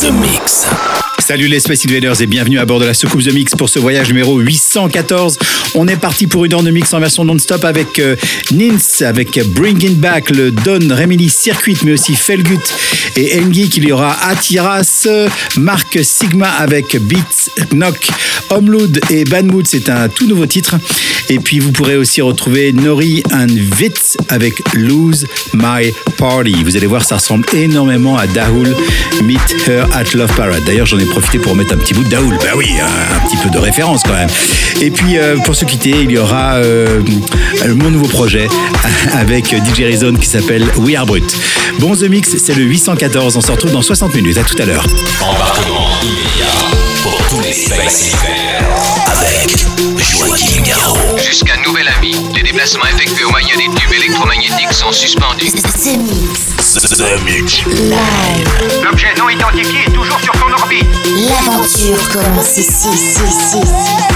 The Mix. Salut les Space Invaders et bienvenue à bord de la soucoupe The Mix pour ce voyage numéro 814. On est parti pour une heure de mix en version non-stop avec euh, Nins, avec Bringing Back, le Don Remini Circuit, mais aussi Felgut et Engi. Il y aura Atiras, Mark Sigma avec Beats Knock, Homeload et Banmood, c'est un tout nouveau titre. Et puis vous pourrez aussi retrouver Nori and Vitz avec Lose My Party. Vous allez voir, ça ressemble énormément à Dahoul Meet Her at Love Parade. D'ailleurs, j'en ai profité pour mettre un petit bout de Dahoul. Bah oui, un, petit peu de référence quand même. Et puis euh, pour se quitter, il y aura euh, mon nouveau projet avec DJ Rizone qui s'appelle We Are Brut. Bon, The Mix, c'est le 814. On se retrouve dans 60 minutes. À tout à l'heure. Embarquement immédiat pour tous les. Avec les déplacements effectués au moyen des tubes électromagnétiques sont suspendus. The Mix. The Mix. Live. L'objet non identifié est toujours sur son orbite. L'aventure commence ici, ici, ici.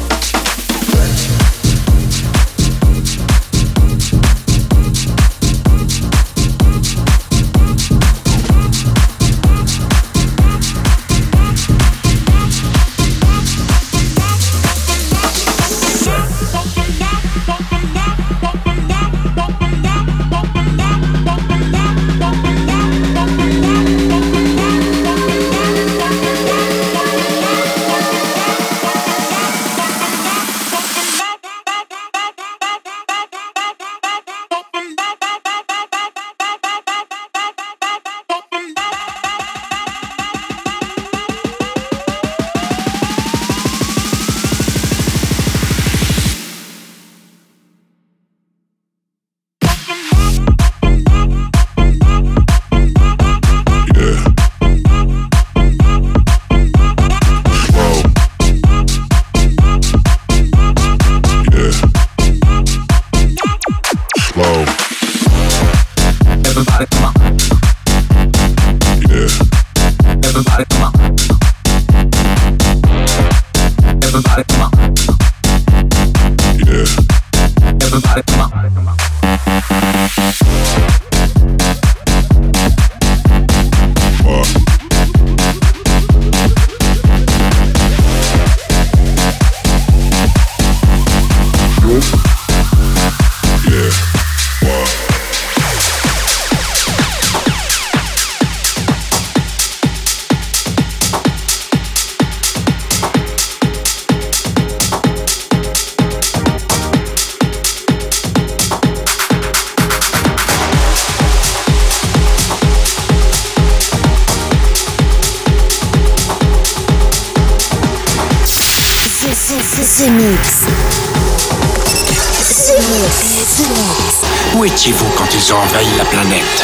Mix. Mix. Où étiez-vous quand ils ont envahi la planète?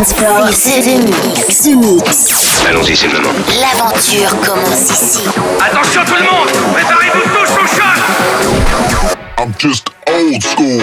dance floor, the mix, the mix. Allons-y, c'est le moment. L'aventure commence ici. Attention tout le monde, préparez-vous tous au choc. I'm just old school.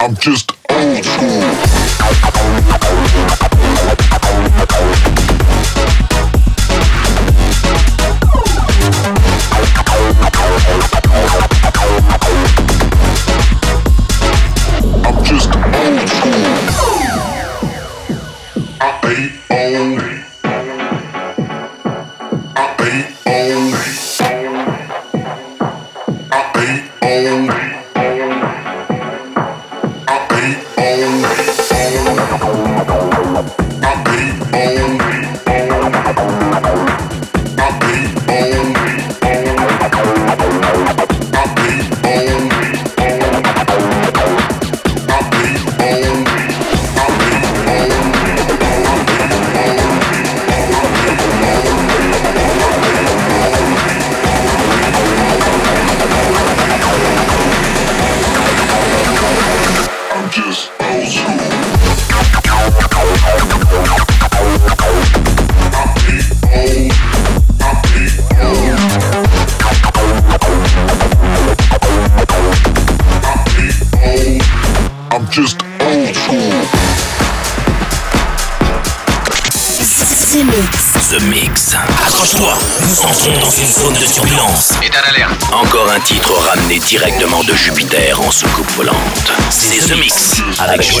I'm just old school. Alex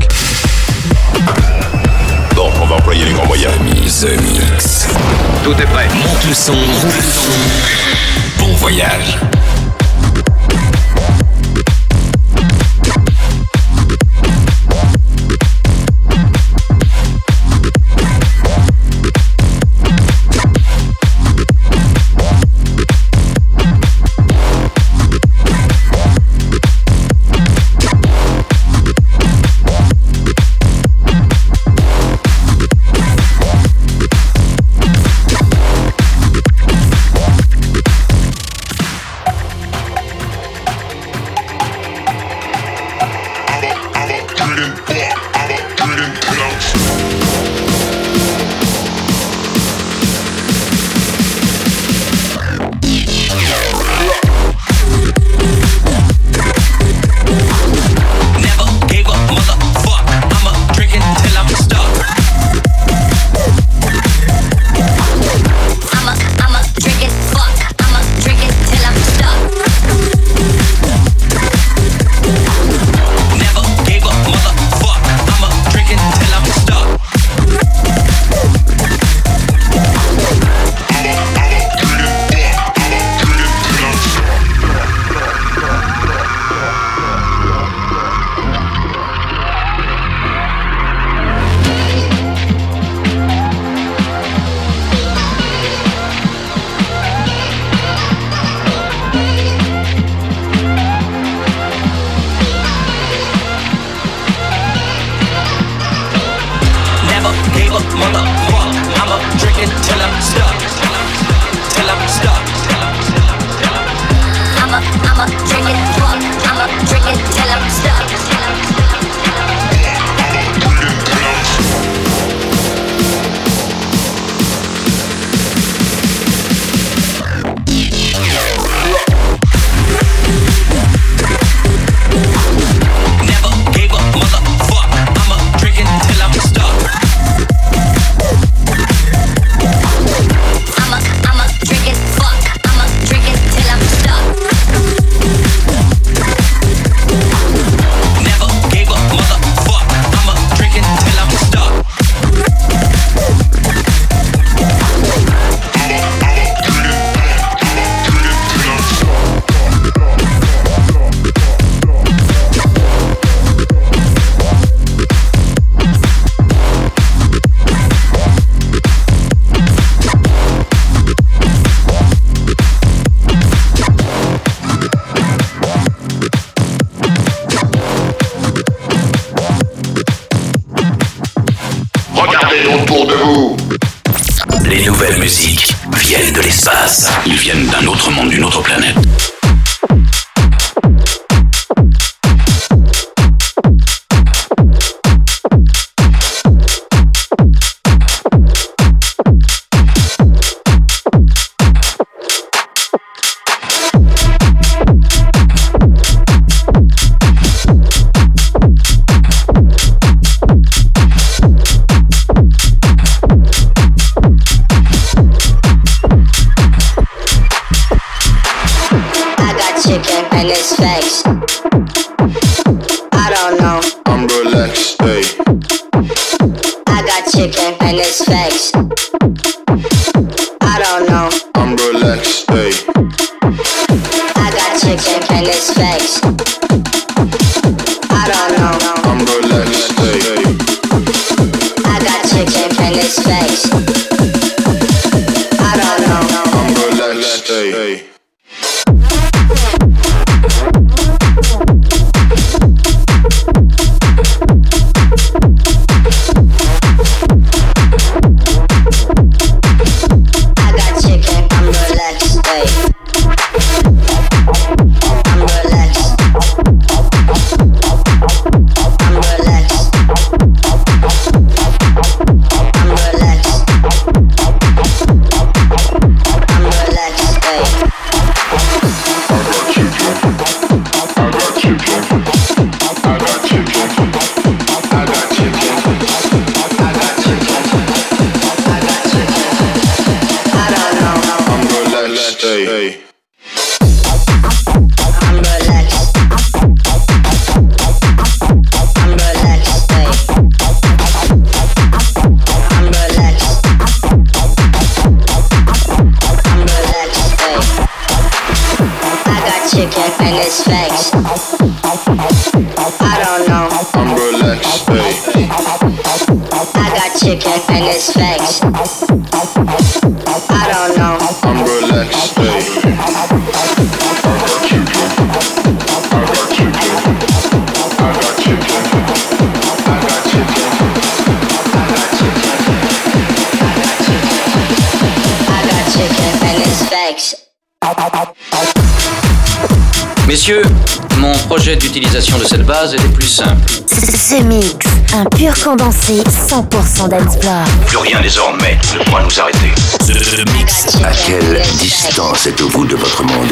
plus simples. Ce mix, un pur condensé 100% d'Ansplore. Plus rien désormais ne pourra nous arrêter. Ce mix. À quelle distance êtes-vous de votre monde?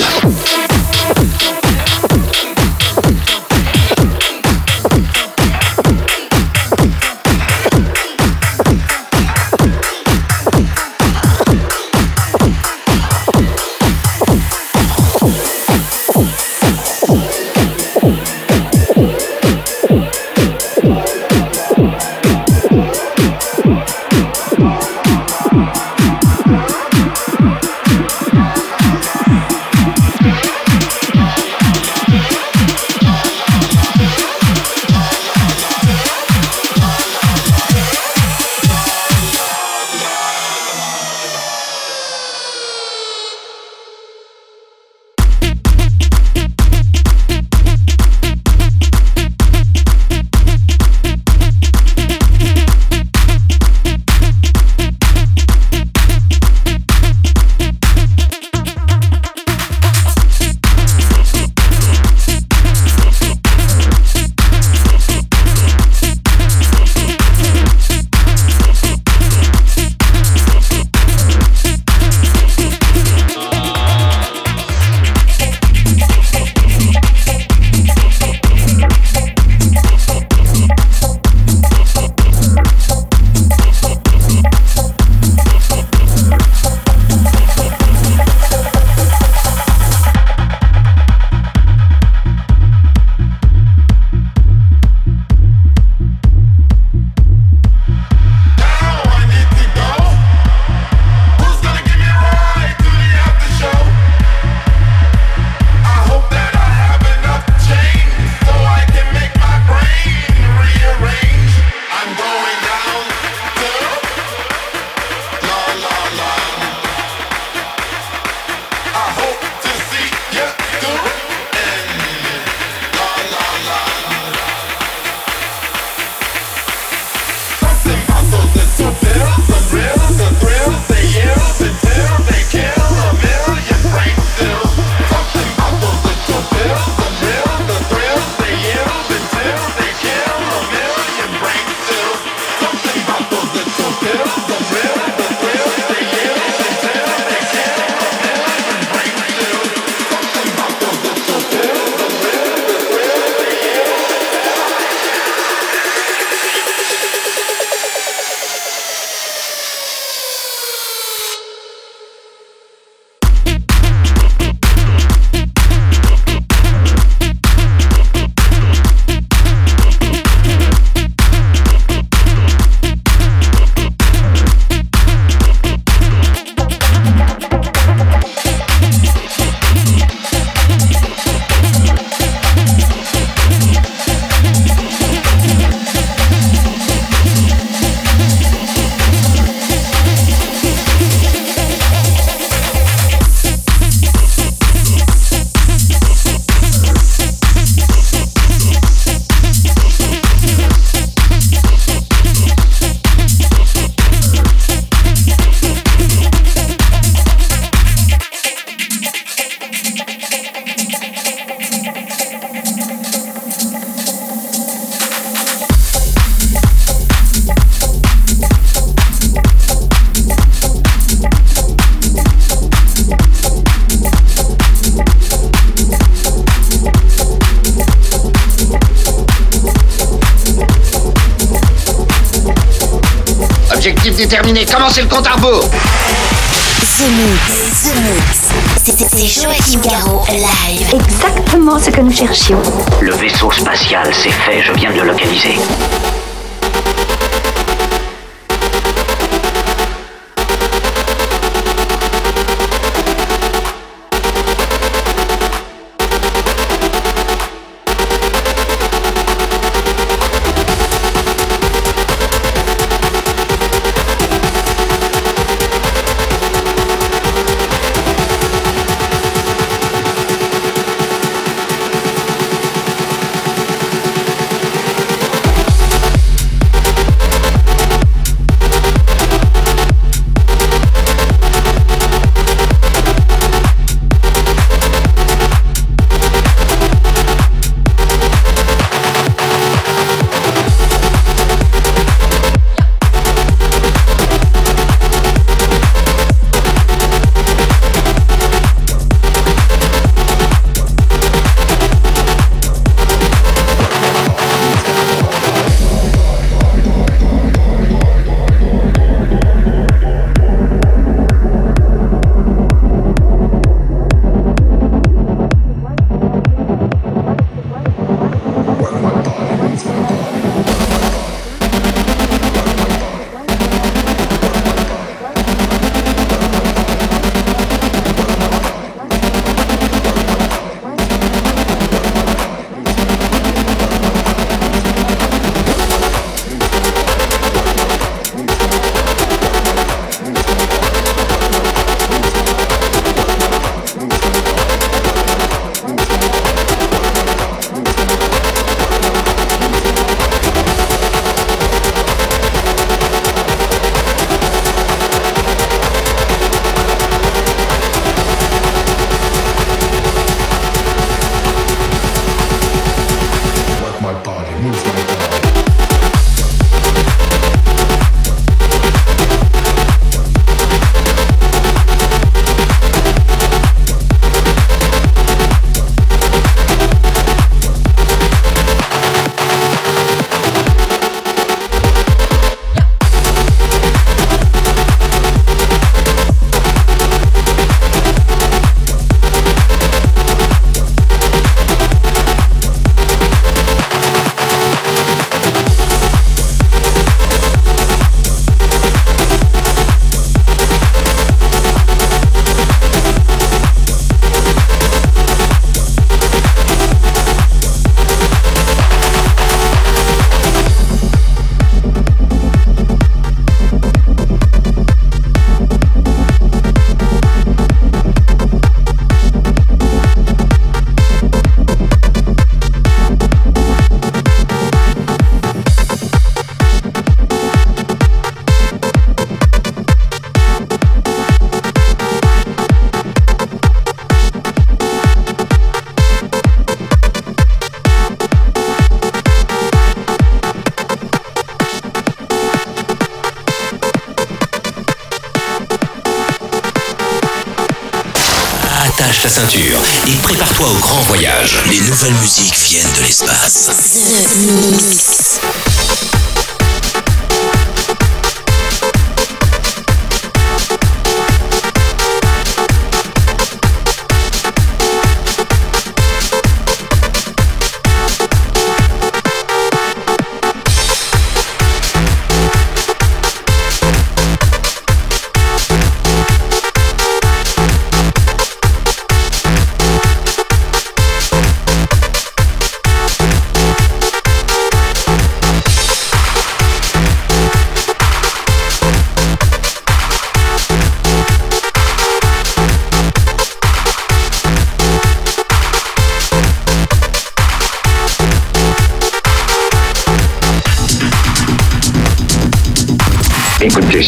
Le compte à rebours. The Mix, The Mix. C'est- C'est Joachim Garraud live. Exactement ce que nous cherchions. Le vaisseau spatial, c'est fait, je viens de le localiser.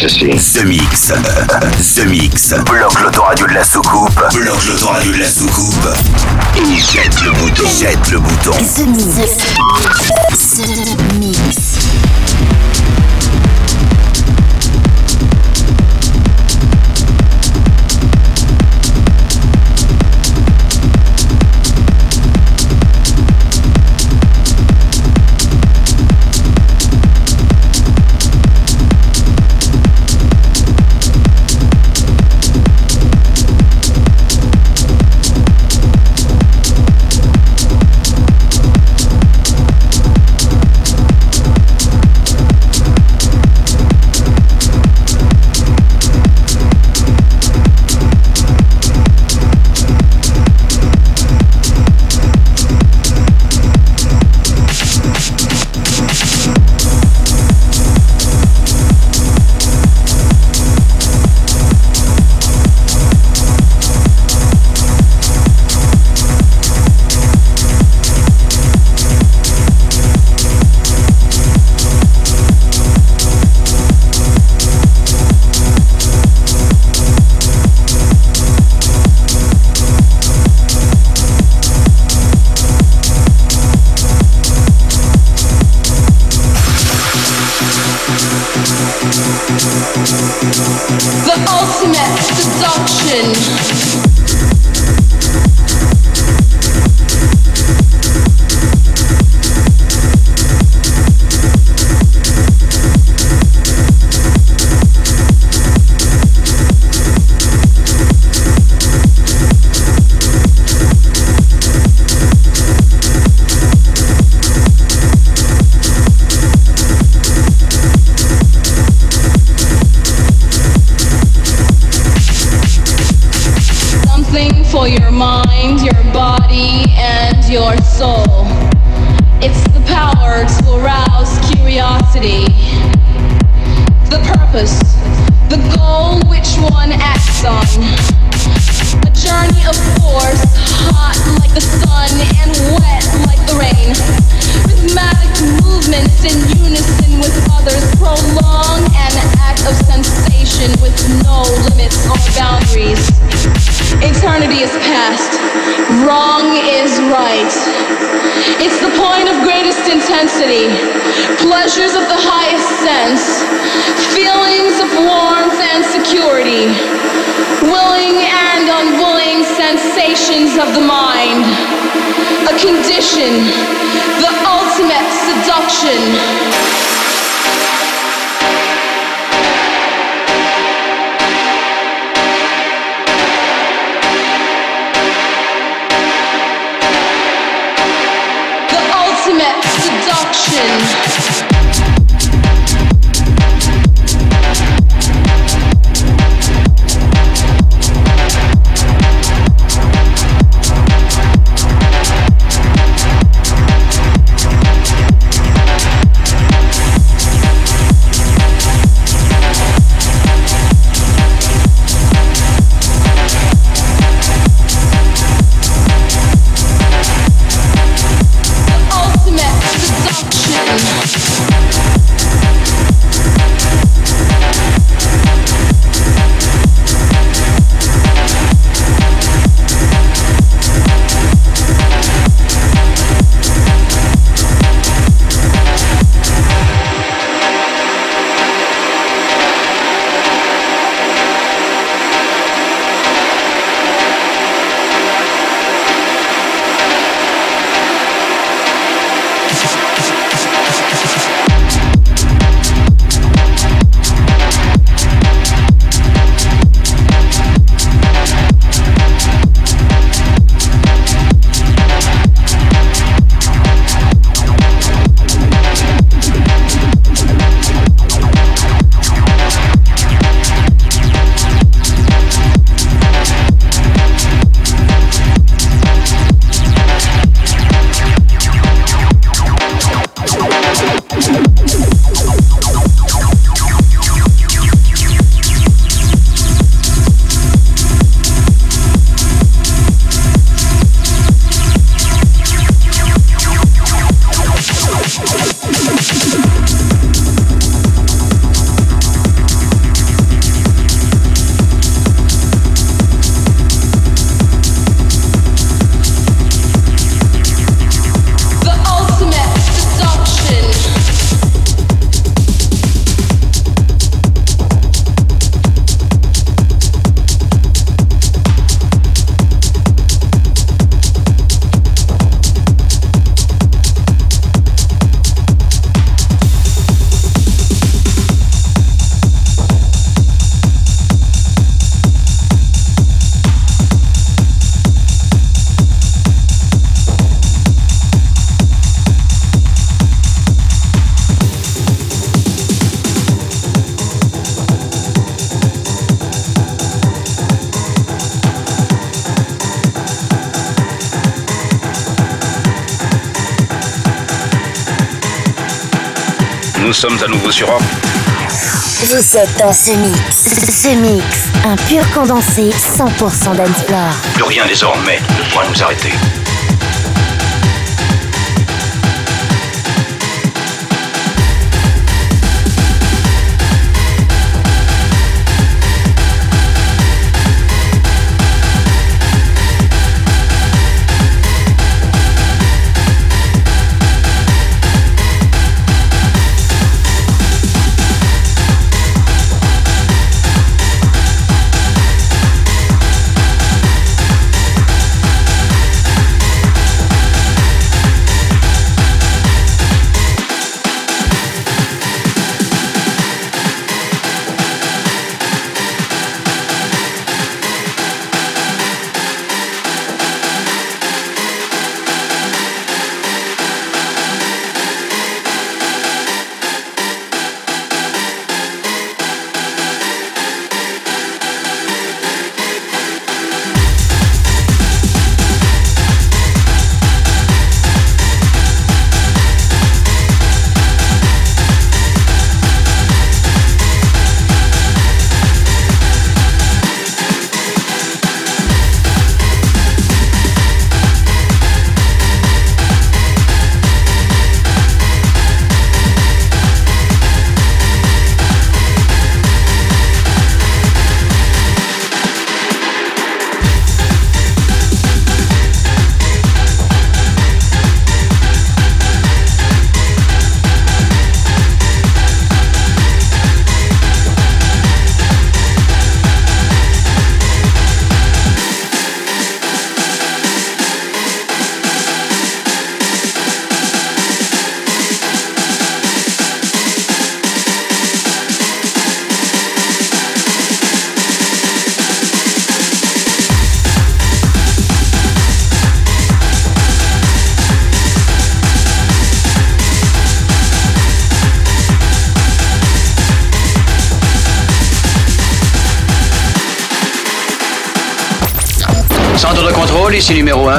Ceci. The Mix. The Mix. Bloque l'autoradio de la soucoupe. Bloque l'autoradio de la soucoupe. Et jette le bouton. Jette le bouton. The Mix. Nous sommes à nouveau sur un. Vous êtes dans ce mix. Ce mix. Un pur condensé 100% d'Ensplore. Plus rien désormais ne pourra nous arrêter.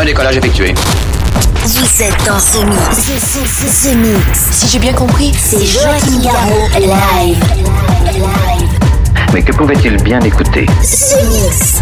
1, décollage effectué. Vous êtes dans ce mix. Ce, ce, ce, ce mix. Si j'ai bien compris, C'est Joachim Garraud live. Mais que pouvait-il bien écouter? Ce mix.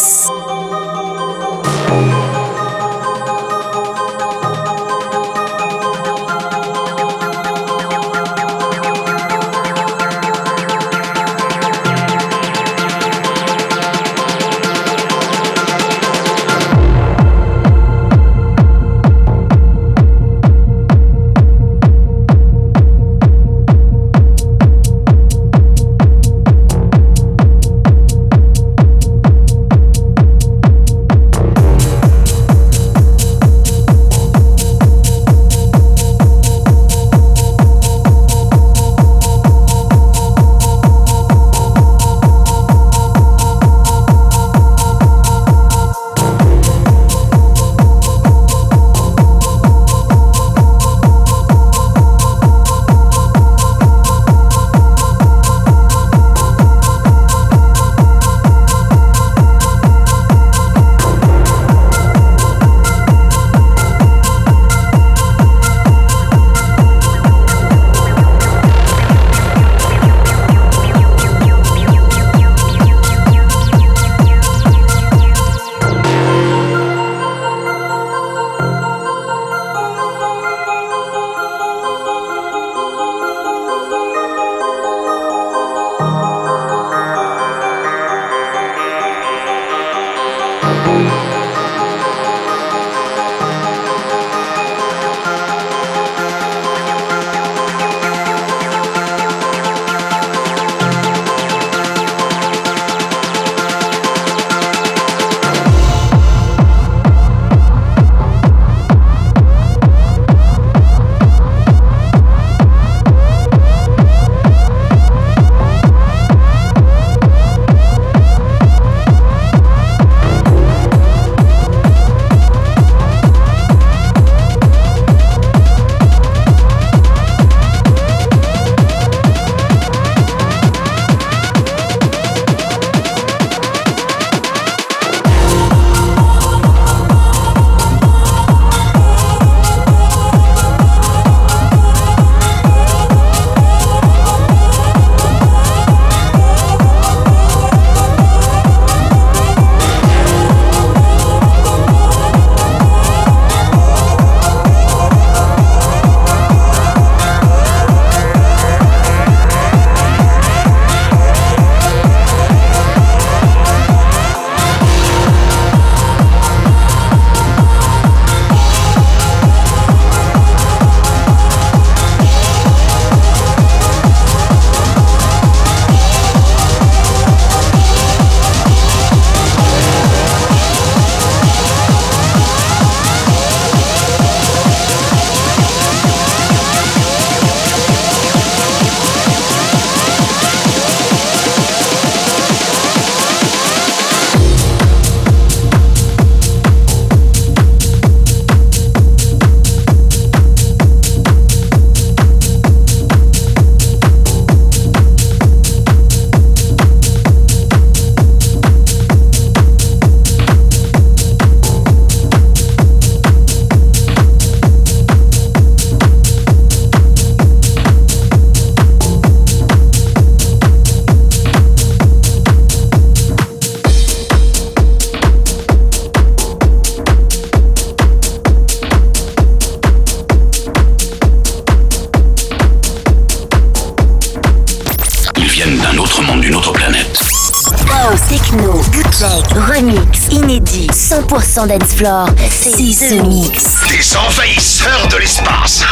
100% dance floor. C'est The Mix. Des envahisseurs de l'espace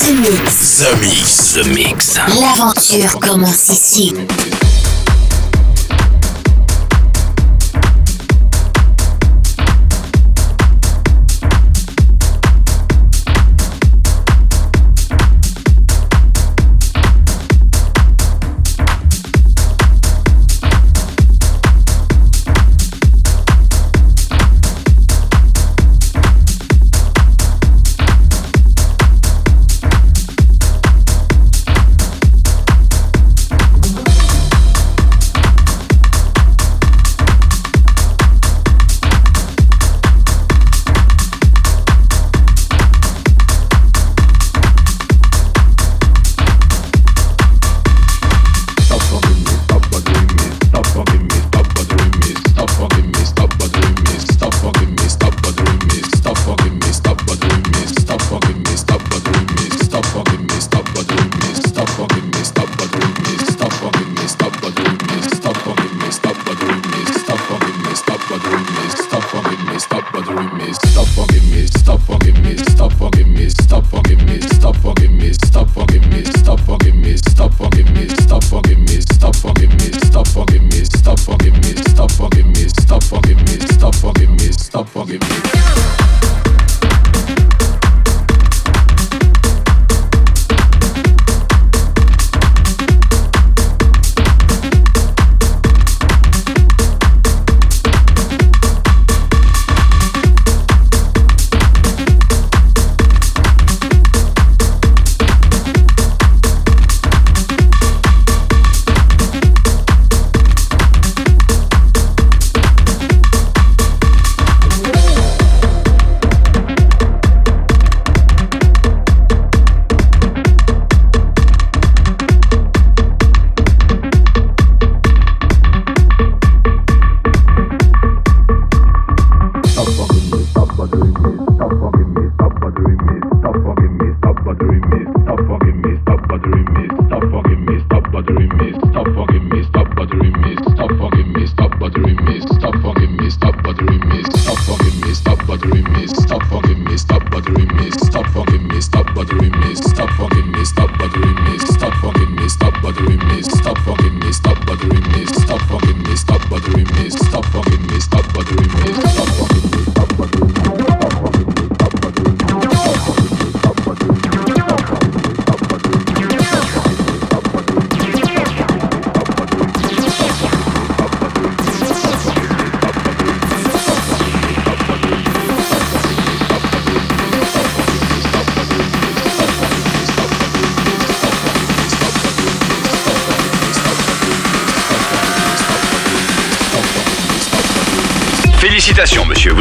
The Mix. The Mix. The Mix. L'aventure commence ici.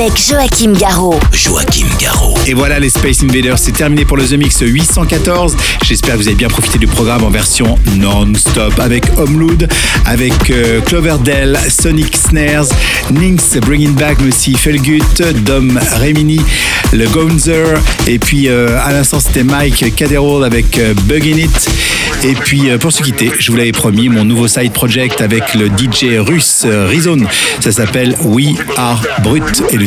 Avec Joachim Garraud. Joachim Garraud. Et voilà les Space Invaders, c'est terminé pour le The Mix 814. J'espère que vous avez bien profité du programme en version non-stop avec Homelood, avec euh, Cloverdale, Sonic Snares, Ninx Bringing Back, mais aussi Felgut, Dom Remini, le Gonzer, et puis euh, à l'instant c'était Mike Caderol avec euh, Buggin' It. Et puis euh, pour se quitter, je vous l'avais promis, mon nouveau side project avec le DJ russe euh, Rizon. Ça s'appelle We Are Brut et le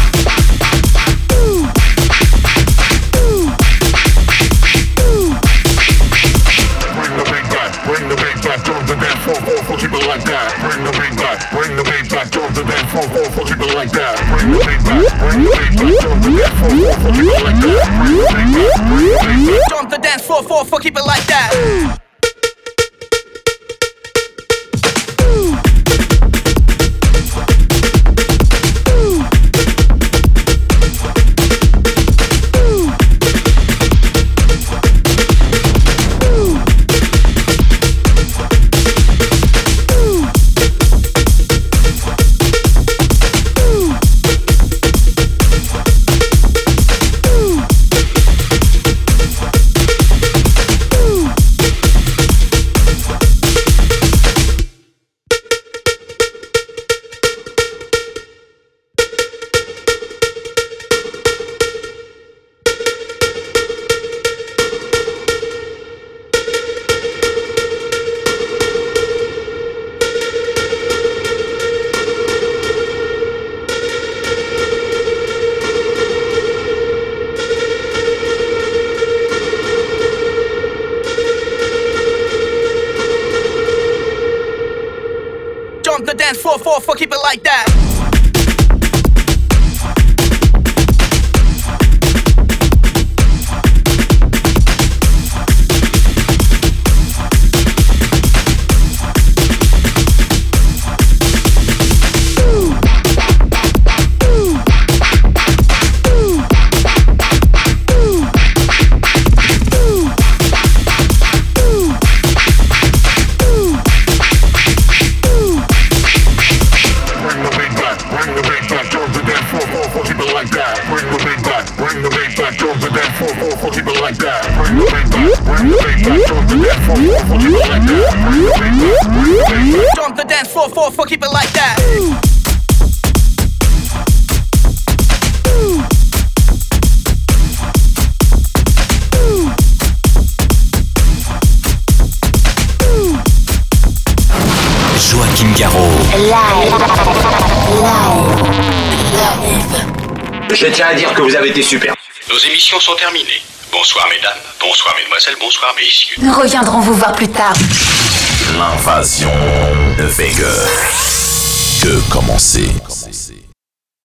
Bring the beat back, bring the beat back, drop the dance floor, floor, keep it like that. Bring the beat back, bring the beat back, drop the dance floor, it like that. Bring the beat back, bring the beat back. Jump the dance floor, it like that. Voir plus tard. L'invasion fait que... que commencer?